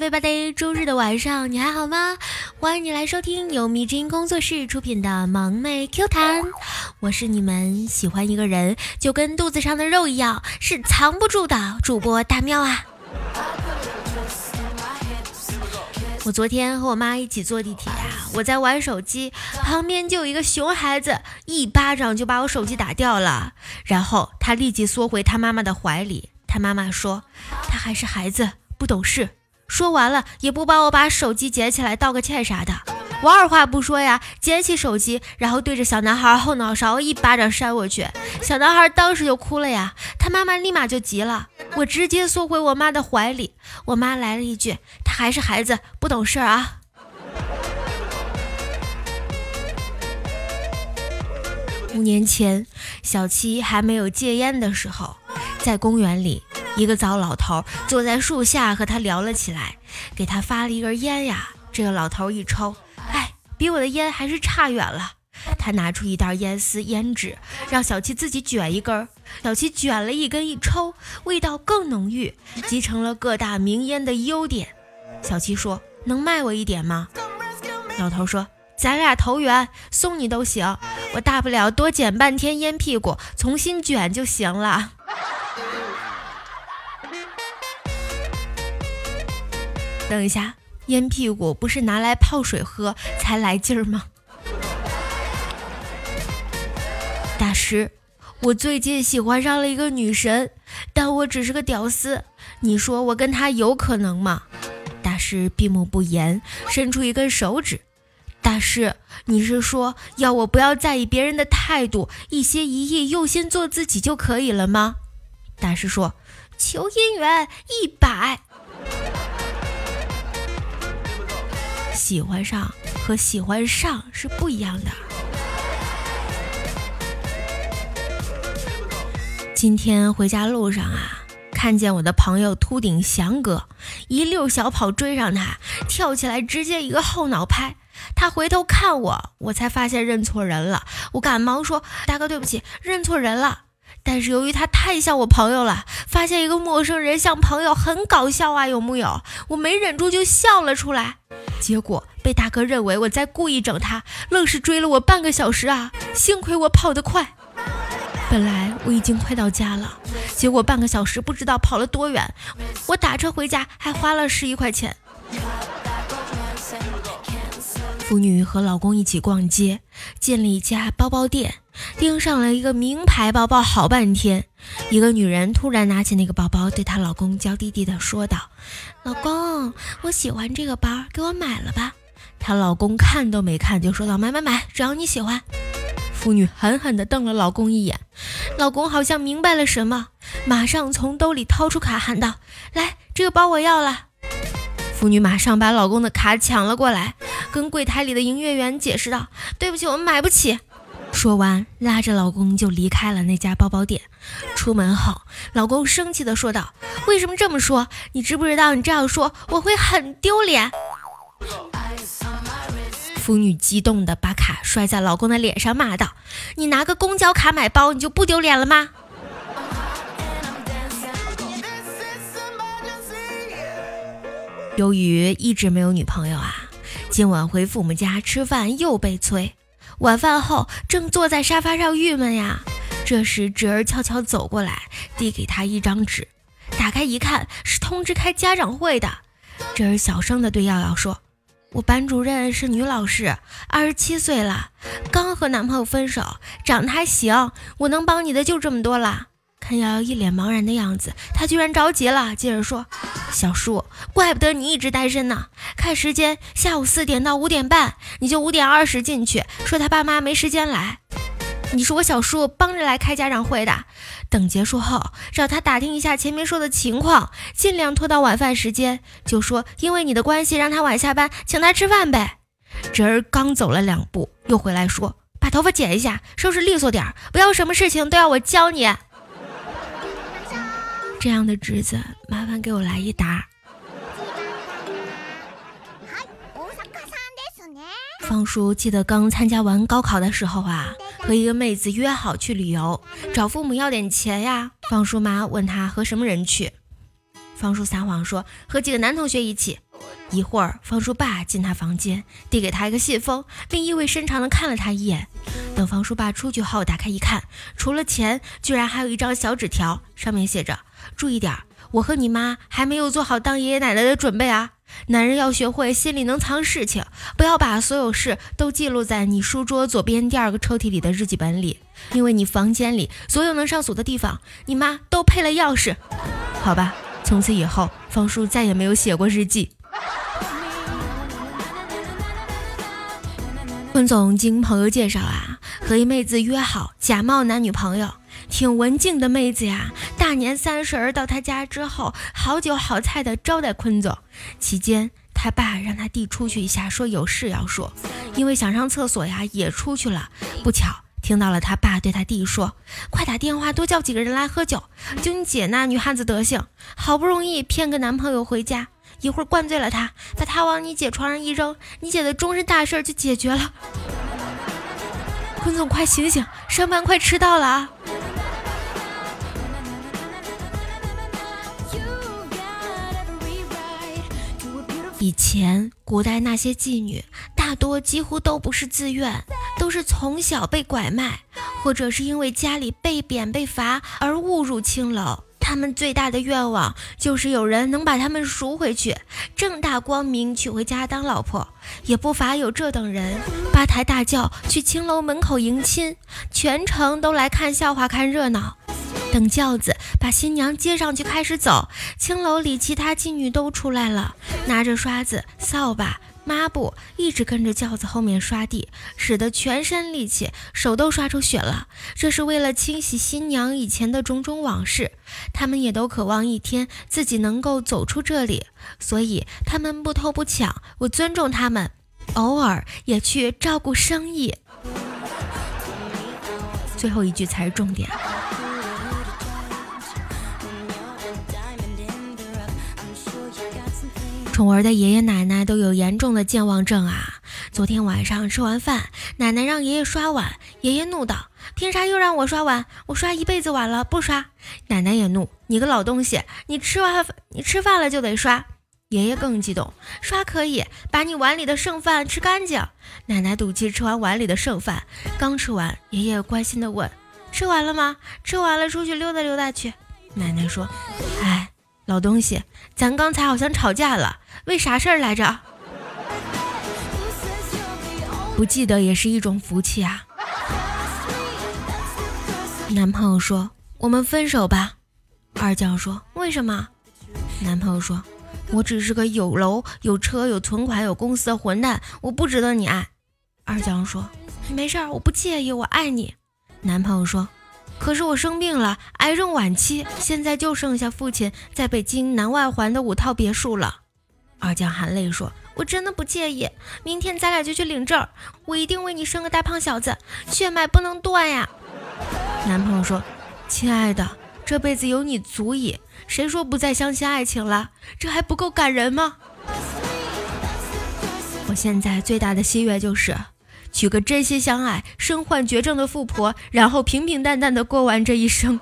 喂，巴德周日的晚上你还好吗？欢迎你来收听由迷之音工作室出品的萌妹 Q 弹，我是你们喜欢一个人就跟肚子上的肉一样是藏不住的主播大喵啊。我昨天和我妈一起坐地铁啊，我在玩手机，旁边就有一个熊孩子，一巴掌就把我手机打掉了，然后他立即缩回他妈妈的怀里。他妈妈说，他还是孩子，不懂事。说完了也不帮我把手机捡起来道个歉啥的。我二话不说呀，捡起手机，然后对着小男孩后脑勺一巴掌扇过去。小男孩当时就哭了呀，他妈妈立马就急了，我直接缩回我妈的怀里。我妈来了一句：“他还是孩子，不懂事啊。”五年前，小七还没有戒烟的时候，在公园里。一个糟老头坐在树下和他聊了起来，给他发了一根烟呀。这个老头一抽，哎，比我的烟还是差远了。他拿出一袋烟丝、烟纸，让小七自己卷一根。小七卷了一根一抽，味道更浓郁，集成了各大名烟的优点。小七说：“能卖我一点吗？”老头说：“咱俩投缘，送你都行。我大不了多捡半天烟屁股，重新卷就行了。”等一下，烟屁股不是拿来泡水喝才来劲儿吗？大师，我最近喜欢上了一个女神，但我只是个屌丝，你说我跟她有可能吗？大师闭目不言，伸出一根手指。大师，你是说要我不要在意别人的态度，一心一意用心做自己就可以了吗？大师说，求姻缘一百。喜欢上和喜欢上是不一样的。今天回家路上啊，看见我的朋友秃顶翔哥一溜小跑追上他，跳起来直接一个后脑拍。他回头看我，我才发现认错人了。我赶忙说：“大哥，对不起，认错人了。”但是由于他太像我朋友了，发现一个陌生人像朋友很搞笑啊，有木有？我没忍住就笑了出来。结果被大哥认为我在故意整他，愣是追了我半个小时啊！幸亏我跑得快，本来我已经快到家了，结果半个小时不知道跑了多远，我打车回家还花了十一块钱。妇女和老公一起逛街，进了一家包包店，盯上了一个名牌包包，好半天。一个女人突然拿起那个包包，对她老公娇滴滴地说道：“老公，我喜欢这个包，给我买了吧。”她老公看都没看就说道：“买买买，只要你喜欢。”妇女狠狠地瞪了老公一眼，老公好像明白了什么，马上从兜里掏出卡，喊道：“来，这个包我要了。”妇女马上把老公的卡抢了过来。跟柜台里的营业员解释道：“对不起，我们买不起。”说完，拉着老公就离开了那家包包店。出门后，老公生气地说道：“为什么这么说？你知不知道你这样说我会很丢脸？”妇女激动地把卡摔在老公的脸上，骂道：“你拿个公交卡买包，你就不丢脸了吗？”由于一直没有女朋友啊。今晚回父母家吃饭又被催，晚饭后正坐在沙发上郁闷呀。这时侄儿悄悄走过来，递给他一张纸，打开一看是通知开家长会的。侄儿小声的对耀耀说：“我班主任是女老师，二十七岁了，刚和男朋友分手，长得还行，我能帮你的就这么多了。”看瑶瑶一脸茫然的样子，他居然着急了，接着说：“小叔，怪不得你一直单身呢。看时间，下午四点到五点半，你就五点二十进去，说他爸妈没时间来。你是我小叔帮着来开家长会的，等结束后找他打听一下前面说的情况，尽量拖到晚饭时间，就说因为你的关系让他晚下班，请他吃饭呗。”侄儿刚走了两步，又回来说：“把头发剪一下，收拾利索点，不要什么事情都要我教你。”这样的侄子，麻烦给我来一打。方叔记得刚参加完高考的时候啊，和一个妹子约好去旅游，找父母要点钱呀。方叔妈问他和什么人去，方叔撒谎说和几个男同学一起。一会儿，方叔爸进他房间，递给他一个信封，并意味深长地看了他一眼。等方叔爸出去后，打开一看，除了钱，居然还有一张小纸条，上面写着：“注意点，我和你妈还没有做好当爷爷奶奶的准备啊！男人要学会心里能藏事情，不要把所有事都记录在你书桌左边第二个抽屉里的日记本里，因为你房间里所有能上锁的地方，你妈都配了钥匙。好吧，从此以后，方叔再也没有写过日记。”坤总经朋友介绍啊，和一妹子约好假冒男女朋友，挺文静的妹子呀。大年三十儿到他家之后，好酒好菜的招待坤总。期间他爸让他弟出去一下，说有事要说，因为想上厕所呀，也出去了。不巧听到了他爸对他弟说：“快打电话多叫几个人来喝酒。就你姐那女汉子德行，好不容易骗个男朋友回家。”一会儿灌醉了他，把他往你姐床上一扔，你姐的终身大事就解决了。坤总，快醒醒，上班快迟到了啊！以前古代那些妓女，大多几乎都不是自愿，都是从小被拐卖，或者是因为家里被贬被罚而误入青楼。他们最大的愿望就是有人能把他们赎回去，正大光明娶回家当老婆。也不乏有这等人，八抬大轿去青楼门口迎亲，全城都来看笑话看热闹。等轿子把新娘接上去开始走，青楼里其他妓女都出来了，拿着刷子、扫把。抹布一直跟着轿子后面刷地，使得全身力气，手都刷出血了。这是为了清洗新娘以前的种种往事。他们也都渴望一天自己能够走出这里，所以他们不偷不抢，我尊重他们，偶尔也去照顾生意。最后一句才是重点。宠儿的爷爷奶奶都有严重的健忘症啊！昨天晚上吃完饭，奶奶让爷爷刷碗，爷爷怒道：“凭啥又让我刷碗？我刷一辈子碗了，不刷！”奶奶也怒：“你个老东西，你吃完饭你吃饭了就得刷。”爷爷更激动：“刷可以，把你碗里的剩饭吃干净。”奶奶赌气吃完碗里的剩饭，刚吃完，爷爷关心地问：“吃完了吗？吃完了，出去溜达溜达去。”奶奶说：“哎，老东西，咱刚才好像吵架了。”为啥事儿来着？不记得也是一种福气啊。男朋友说：“我们分手吧。”二将说：“为什么？”男朋友说：“我只是个有楼有车有存款有公司的混蛋，我不值得你爱。”二将说：“没事儿，我不介意，我爱你。”男朋友说：“可是我生病了，癌症晚期，现在就剩下父亲在北京南外环的五套别墅了。”二将含泪说：“我真的不介意，明天咱俩就去领证，我一定为你生个大胖小子，血脉不能断呀。”男朋友说：“亲爱的，这辈子有你足矣，谁说不再相信爱情了？这还不够感人吗？”我现在最大的心愿就是娶个真心相爱、身患绝症的富婆，然后平平淡淡的过完这一生。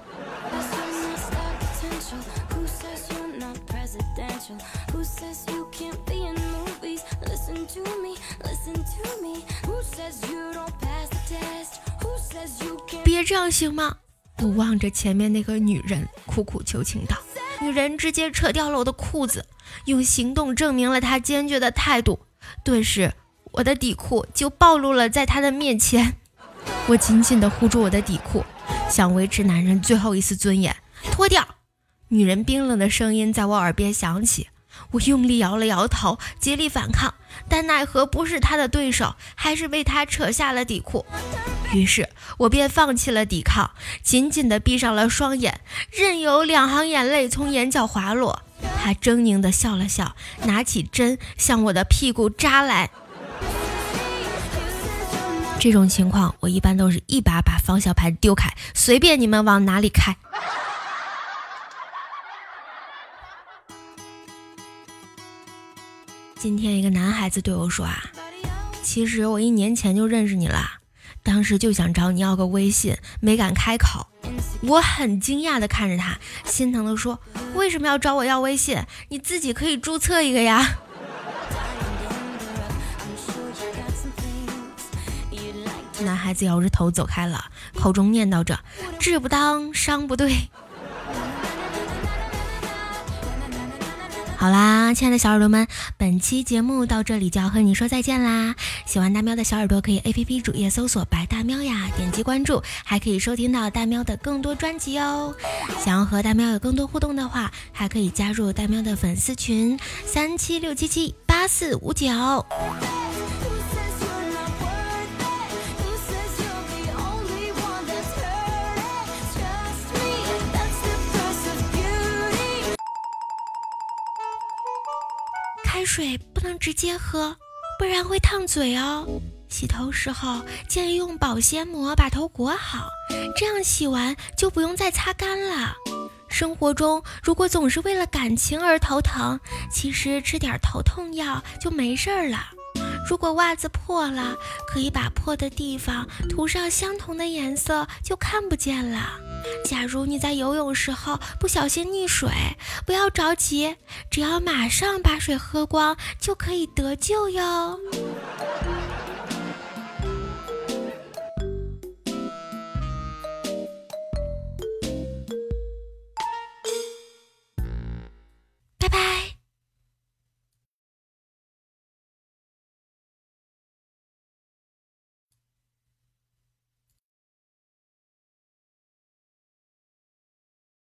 别这样行吗？我望着前面那个女人，苦苦求情道。女人直接扯掉了我的裤子，用行动证明了她坚决的态度。顿时，我的底裤就暴露了在他的面前。我紧紧地护住我的底裤，想维持男人最后一丝尊严。脱掉！女人冰冷的声音在我耳边响起。我用力摇了摇头，竭力反抗，但奈何不是他的对手，还是被他扯下了底裤。于是我便放弃了抵抗，紧紧地闭上了双眼，任由两行眼泪从眼角滑落。他狰狞地笑了笑，拿起针向我的屁股扎来。这种情况，我一般都是一把把方向盘丢开，随便你们往哪里开。今天一个男孩子对我说啊，其实我一年前就认识你了，当时就想找你要个微信，没敢开口。我很惊讶的看着他，心疼的说，为什么要找我要微信？你自己可以注册一个呀。孩子摇着头走开了，口中念叨着：“志不当，商不对。”好啦，亲爱的小耳朵们，本期节目到这里就要和你说再见啦！喜欢大喵的小耳朵可以 A P P 主页搜索“白大喵”呀，点击关注，还可以收听到大喵的更多专辑哦。想要和大喵有更多互动的话，还可以加入大喵的粉丝群三七六七七八四五九。开水不能直接喝，不然会烫嘴哦。洗头时候建议用保鲜膜把头裹好，这样洗完就不用再擦干了。生活中如果总是为了感情而头疼，其实吃点头痛药就没事儿了。如果袜子破了，可以把破的地方涂上相同的颜色，就看不见了。假如你在游泳时候不小心溺水，不要着急，只要马上把水喝光，就可以得救哟。